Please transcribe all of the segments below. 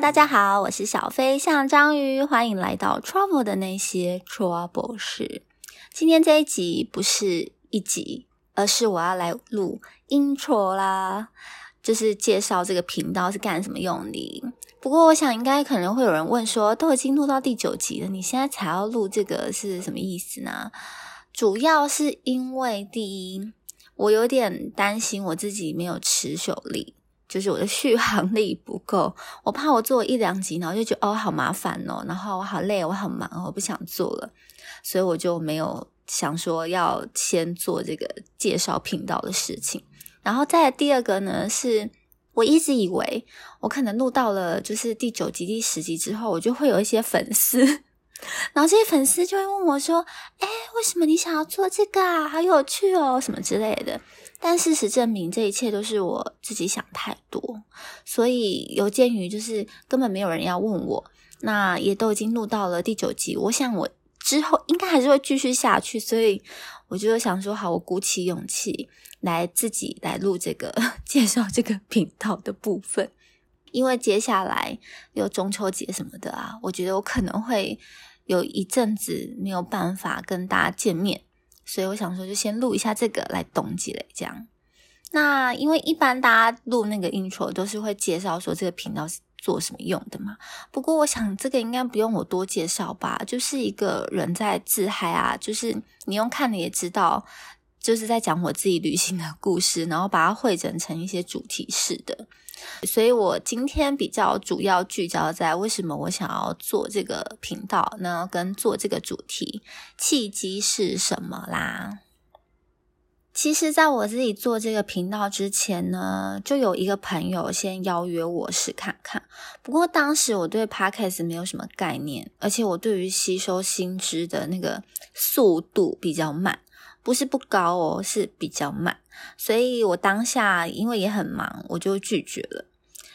大家好，我是小飞象章鱼，欢迎来到 Trouble 的那些 Trouble 事。今天这一集不是一集，而是我要来录 Intro 啦，就是介绍这个频道是干什么用的。不过我想应该可能会有人问说，都已经录到第九集了，你现在才要录这个是什么意思呢？主要是因为第一，我有点担心我自己没有持久力。就是我的续航力不够，我怕我做一两集，然后就觉得哦好麻烦哦，然后我好累，我很忙，我不想做了，所以我就没有想说要先做这个介绍频道的事情。然后再第二个呢，是我一直以为我可能录到了就是第九集、第十集之后，我就会有一些粉丝，然后这些粉丝就会问我说：“哎，为什么你想要做这个啊？好有趣哦，什么之类的。”但事实证明，这一切都是我自己想太多，所以有鉴于就是根本没有人要问我，那也都已经录到了第九集，我想我之后应该还是会继续下去，所以我就想说，好，我鼓起勇气来自己来录这个 介绍这个频道的部分，因为接下来有中秋节什么的啊，我觉得我可能会有一阵子没有办法跟大家见面。所以我想说，就先录一下这个来懂积累这样。那因为一般大家录那个 intro 都是会介绍说这个频道是做什么用的嘛。不过我想这个应该不用我多介绍吧，就是一个人在自嗨啊，就是你用看的也知道，就是在讲我自己旅行的 故事，然后把它汇整成一些主题式的。所以我今天比较主要聚焦在为什么我想要做这个频道呢？跟做这个主题契机是什么啦？其实，在我自己做这个频道之前呢，就有一个朋友先邀约我试看看。不过当时我对 podcast 没有什么概念，而且我对于吸收新知的那个速度比较慢，不是不高哦，是比较慢。所以我当下因为也很忙，我就拒绝了。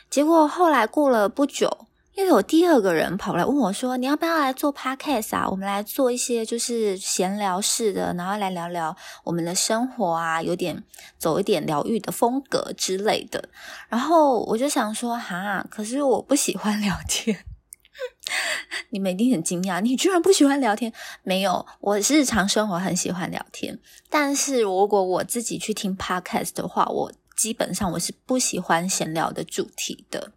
结果后来过了不久，又有第二个人跑来问我说：“你要不要来做 podcast 啊？我们来做一些就是闲聊式的，然后来聊聊我们的生活啊，有点走一点疗愈的风格之类的。”然后我就想说：“哈，可是我不喜欢聊天。”你们一定很惊讶，你居然不喜欢聊天？没有，我日常生活很喜欢聊天。但是如果我自己去听 podcast 的话，我基本上我是不喜欢闲聊的主题的。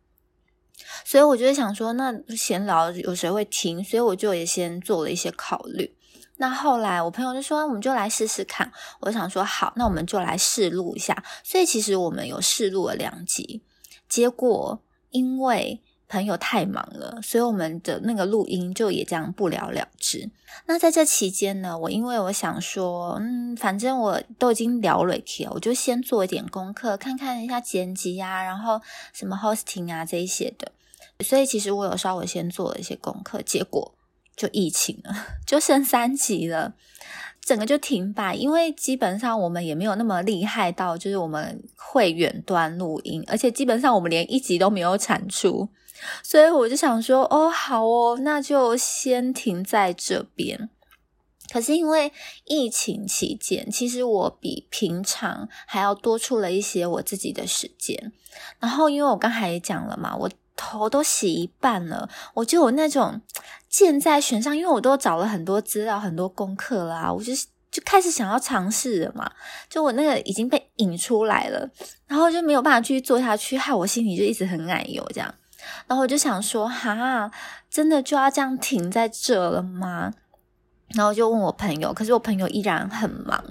所以我就想说，那闲聊有谁会听？所以我就也先做了一些考虑。那后来我朋友就说，我们就来试试看。我想说，好，那我们就来试录一下。所以其实我们有试录了两集，结果因为。朋友太忙了，所以我们的那个录音就也这样不了了之。那在这期间呢，我因为我想说，嗯，反正我都已经聊了一了，我就先做一点功课，看看一下剪辑啊，然后什么 hosting 啊这一些的。所以其实我有稍微先做了一些功课，结果就疫情了，就剩三集了，整个就停摆。因为基本上我们也没有那么厉害到，就是我们会远端录音，而且基本上我们连一集都没有产出。所以我就想说，哦，好哦，那就先停在这边。可是因为疫情期间，其实我比平常还要多出了一些我自己的时间。然后因为我刚才也讲了嘛，我头都洗一半了，我就有那种箭在弦上，因为我都找了很多资料、很多功课啦，我就就开始想要尝试了嘛。就我那个已经被引出来了，然后就没有办法继续做下去，害我心里就一直很奶油这样。然后我就想说，哈，真的就要这样停在这了吗？然后就问我朋友，可是我朋友依然很忙，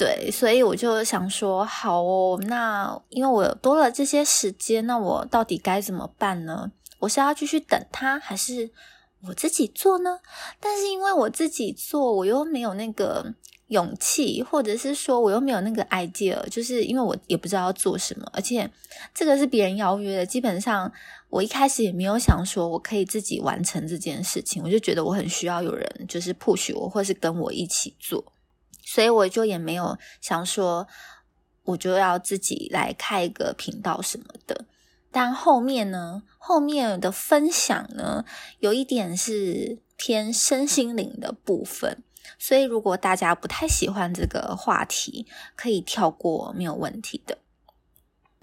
对，所以我就想说，好哦，那因为我多了这些时间，那我到底该怎么办呢？我是要继续等他，还是我自己做呢？但是因为我自己做，我又没有那个。勇气，或者是说我又没有那个 idea，就是因为我也不知道要做什么，而且这个是别人邀约的，基本上我一开始也没有想说我可以自己完成这件事情，我就觉得我很需要有人就是 push 我，或是跟我一起做，所以我就也没有想说我就要自己来开一个频道什么的。但后面呢，后面的分享呢，有一点是偏身心灵的部分。所以，如果大家不太喜欢这个话题，可以跳过，没有问题的。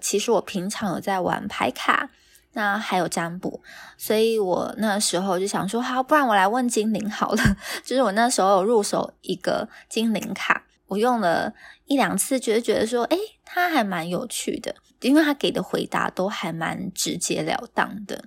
其实我平常有在玩牌卡，那还有占卜，所以我那时候就想说，好，不然我来问精灵好了。就是我那时候有入手一个精灵卡，我用了一两次，觉得觉得说，诶，它还蛮有趣的，因为他给的回答都还蛮直截了当的。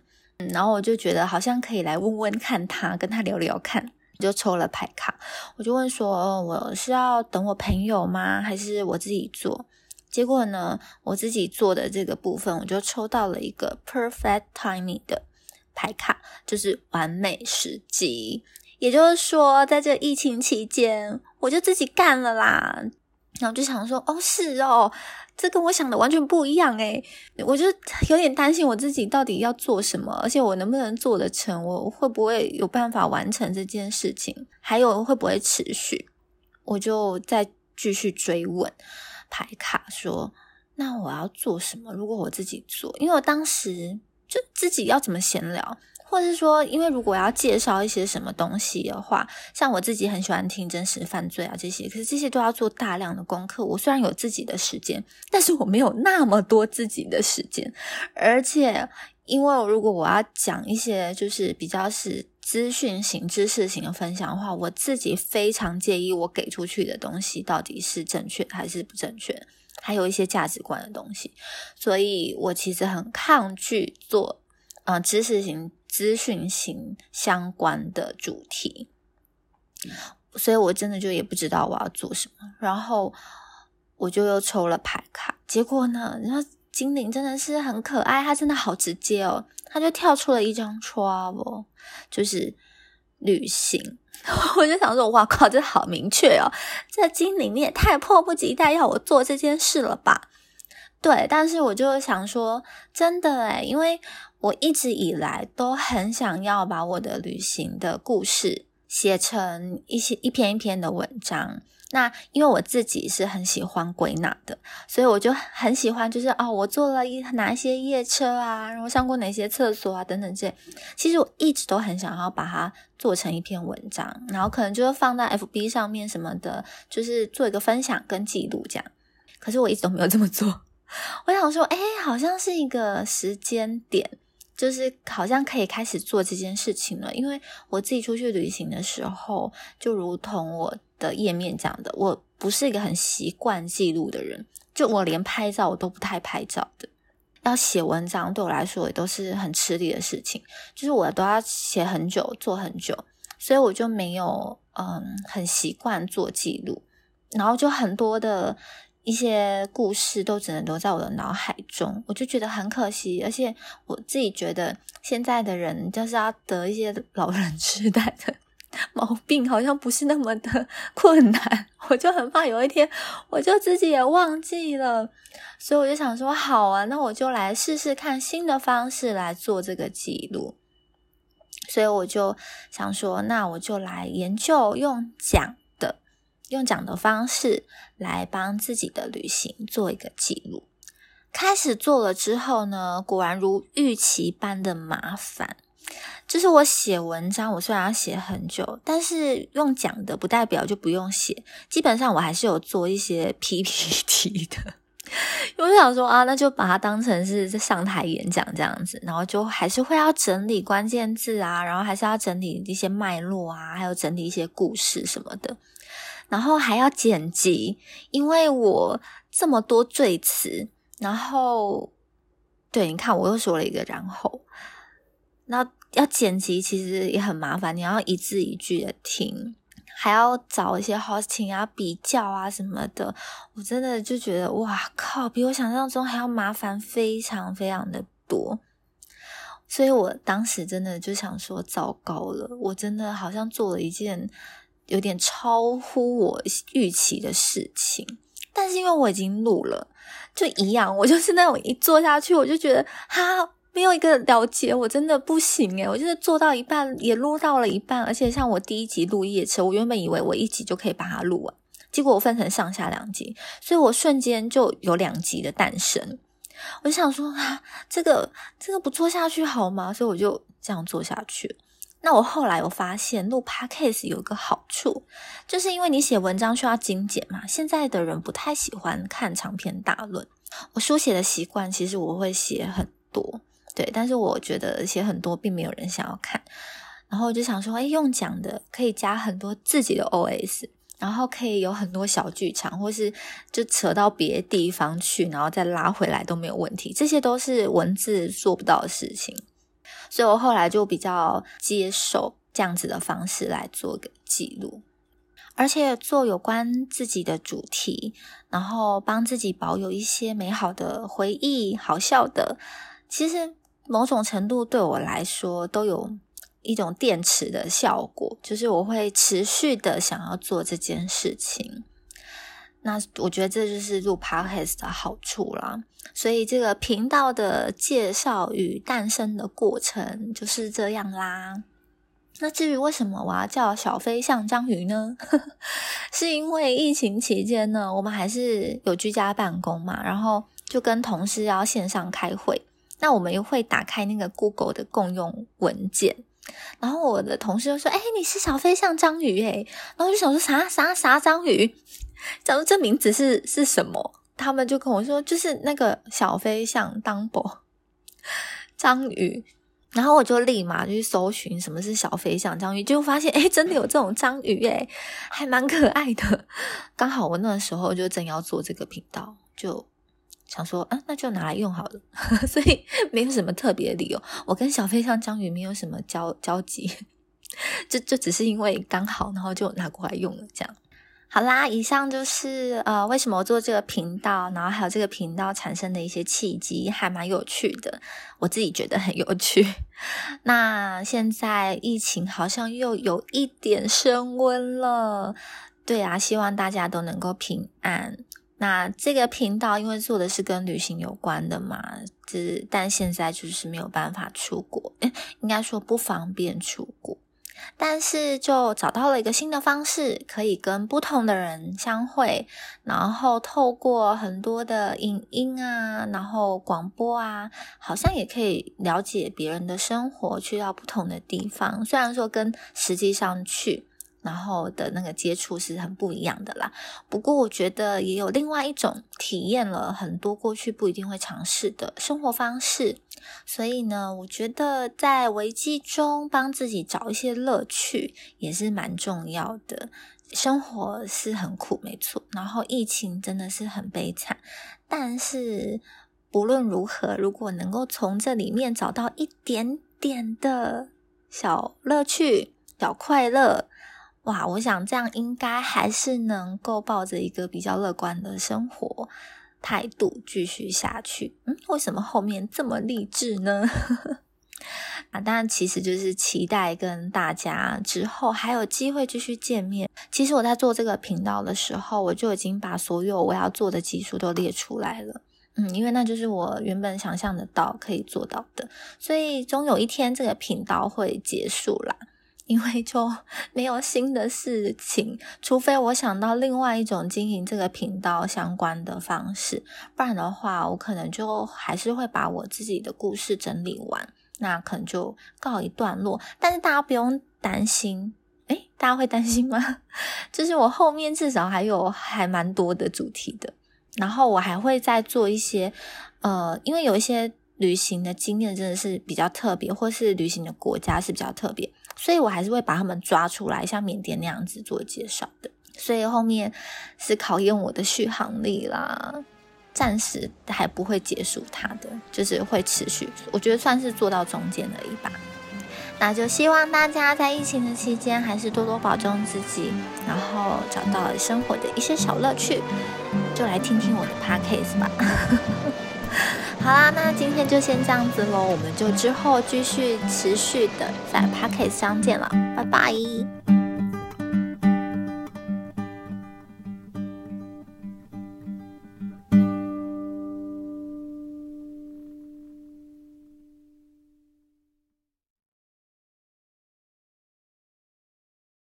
然后我就觉得好像可以来问问看他，跟他聊聊看，就抽了牌卡，我就问说，我是要等我朋友吗？还是我自己做？结果呢，我自己做的这个部分，我就抽到了一个 perfect timing 的牌卡，就是完美时机。也就是说，在这疫情期间，我就自己干了啦。然后就想说，哦，是哦，这跟我想的完全不一样诶我就有点担心我自己到底要做什么，而且我能不能做得成，我会不会有办法完成这件事情，还有会不会持续，我就再继续追问。牌卡说：“那我要做什么？如果我自己做，因为我当时就自己要怎么闲聊，或者是说，因为如果要介绍一些什么东西的话，像我自己很喜欢听真实犯罪啊这些，可是这些都要做大量的功课。我虽然有自己的时间，但是我没有那么多自己的时间，而且因为如果我要讲一些就是比较是。”资讯型、知识型的分享的话，我自己非常介意我给出去的东西到底是正确还是不正确，还有一些价值观的东西，所以我其实很抗拒做呃知识型、资讯型相关的主题，所以我真的就也不知道我要做什么，然后我就又抽了牌卡，结果呢，然后精灵真的是很可爱，它真的好直接哦。他就跳出了一张 travel，就是旅行。我就想说，哇靠，这好明确哦！这精灵你也太迫不及待要我做这件事了吧？对，但是我就想说，真的诶因为我一直以来都很想要把我的旅行的故事写成一些一篇一篇的文章。那因为我自己是很喜欢归纳的，所以我就很喜欢，就是哦，我坐了一哪一些夜车啊，然后上过哪些厕所啊，等等这些。其实我一直都很想要把它做成一篇文章，然后可能就是放在 FB 上面什么的，就是做一个分享跟记录这样。可是我一直都没有这么做。我想说，哎，好像是一个时间点，就是好像可以开始做这件事情了。因为我自己出去旅行的时候，就如同我。的页面讲的，我不是一个很习惯记录的人，就我连拍照我都不太拍照的。要写文章对我来说也都是很吃力的事情，就是我都要写很久，做很久，所以我就没有嗯很习惯做记录，然后就很多的一些故事都只能留在我的脑海中，我就觉得很可惜，而且我自己觉得现在的人就是要得一些老人痴呆的。毛病好像不是那么的困难，我就很怕有一天我就自己也忘记了，所以我就想说，好啊，那我就来试试看新的方式来做这个记录。所以我就想说，那我就来研究用讲的，用讲的方式来帮自己的旅行做一个记录。开始做了之后呢，果然如预期般的麻烦。就是我写文章，我虽然要写很久，但是用讲的不代表就不用写。基本上我还是有做一些 PPT 的，我就想说啊，那就把它当成是上台演讲这样子，然后就还是会要整理关键字啊，然后还是要整理一些脉络啊，还有整理一些故事什么的，然后还要剪辑，因为我这么多赘词，然后对，你看我又说了一个然后。那要剪辑其实也很麻烦，你要一字一句的听，还要找一些 hosting 啊、比较啊什么的。我真的就觉得哇靠，比我想象中还要麻烦非常非常的多。所以我当时真的就想说，糟糕了，我真的好像做了一件有点超乎我预期的事情。但是因为我已经录了，就一样，我就是那种一做下去，我就觉得哈。没有一个了解，我真的不行诶我就是做到一半也录到了一半，而且像我第一集录夜车，我原本以为我一集就可以把它录完，结果我分成上下两集，所以我瞬间就有两集的诞生。我想说啊，这个这个不做下去好吗？所以我就这样做下去。那我后来我发现录 podcast 有一个好处，就是因为你写文章需要精简嘛，现在的人不太喜欢看长篇大论。我书写的习惯其实我会写很多。对，但是我觉得写很多并没有人想要看，然后我就想说，哎，用讲的可以加很多自己的 OS，然后可以有很多小剧场，或是就扯到别的地方去，然后再拉回来都没有问题，这些都是文字做不到的事情，所以我后来就比较接受这样子的方式来做个记录。而且做有关自己的主题，然后帮自己保有一些美好的回忆、好笑的，其实某种程度对我来说都有一种电池的效果，就是我会持续的想要做这件事情。那我觉得这就是录 podcast 的好处啦。所以这个频道的介绍与诞生的过程就是这样啦。那至于为什么我要叫小飞象章鱼呢？是因为疫情期间呢，我们还是有居家办公嘛，然后就跟同事要线上开会，那我们又会打开那个 Google 的共用文件，然后我的同事就说：“哎，你是小飞象章鱼哎。”然后我就想说啥啥啥章鱼，假如这名字是是什么？他们就跟我说，就是那个小飞象当博章鱼。然后我就立马就去搜寻什么是小飞象章鱼，就发现哎，真的有这种章鱼哎，还蛮可爱的。刚好我那时候就正要做这个频道，就想说啊，那就拿来用好了。所以没有什么特别的理由，我跟小飞象章鱼没有什么交交集，就就只是因为刚好，然后就拿过来用了这样。好啦，以上就是呃，为什么做这个频道，然后还有这个频道产生的一些契机，还蛮有趣的，我自己觉得很有趣。那现在疫情好像又有一点升温了，对啊，希望大家都能够平安。那这个频道因为做的是跟旅行有关的嘛，是但现在就是没有办法出国，应该说不方便出国。但是就找到了一个新的方式，可以跟不同的人相会，然后透过很多的影音啊，然后广播啊，好像也可以了解别人的生活，去到不同的地方。虽然说跟实际上去。然后的那个接触是很不一样的啦。不过我觉得也有另外一种体验了很多过去不一定会尝试的生活方式。所以呢，我觉得在危机中帮自己找一些乐趣也是蛮重要的。生活是很苦，没错。然后疫情真的是很悲惨。但是不论如何，如果能够从这里面找到一点点的小乐趣、小快乐。哇，我想这样应该还是能够抱着一个比较乐观的生活态度继续下去。嗯，为什么后面这么励志呢？啊，当然其实就是期待跟大家之后还有机会继续见面。其实我在做这个频道的时候，我就已经把所有我要做的技术都列出来了。嗯，因为那就是我原本想象得到可以做到的，所以终有一天这个频道会结束啦。因为就没有新的事情，除非我想到另外一种经营这个频道相关的方式，不然的话，我可能就还是会把我自己的故事整理完，那可能就告一段落。但是大家不用担心，诶，大家会担心吗？就是我后面至少还有还蛮多的主题的，然后我还会再做一些，呃，因为有一些旅行的经验真的是比较特别，或是旅行的国家是比较特别。所以我还是会把他们抓出来，像缅甸那样子做介绍的。所以后面是考验我的续航力啦，暂时还不会结束它的，就是会持续。我觉得算是做到中间而已吧。那就希望大家在疫情的期间还是多多保重自己，然后找到生活的一些小乐趣，就来听听我的 podcast 吧。好啦，那今天就先这样子喽，我们就之后继续持续的在 p o c k e t 相见了，拜拜。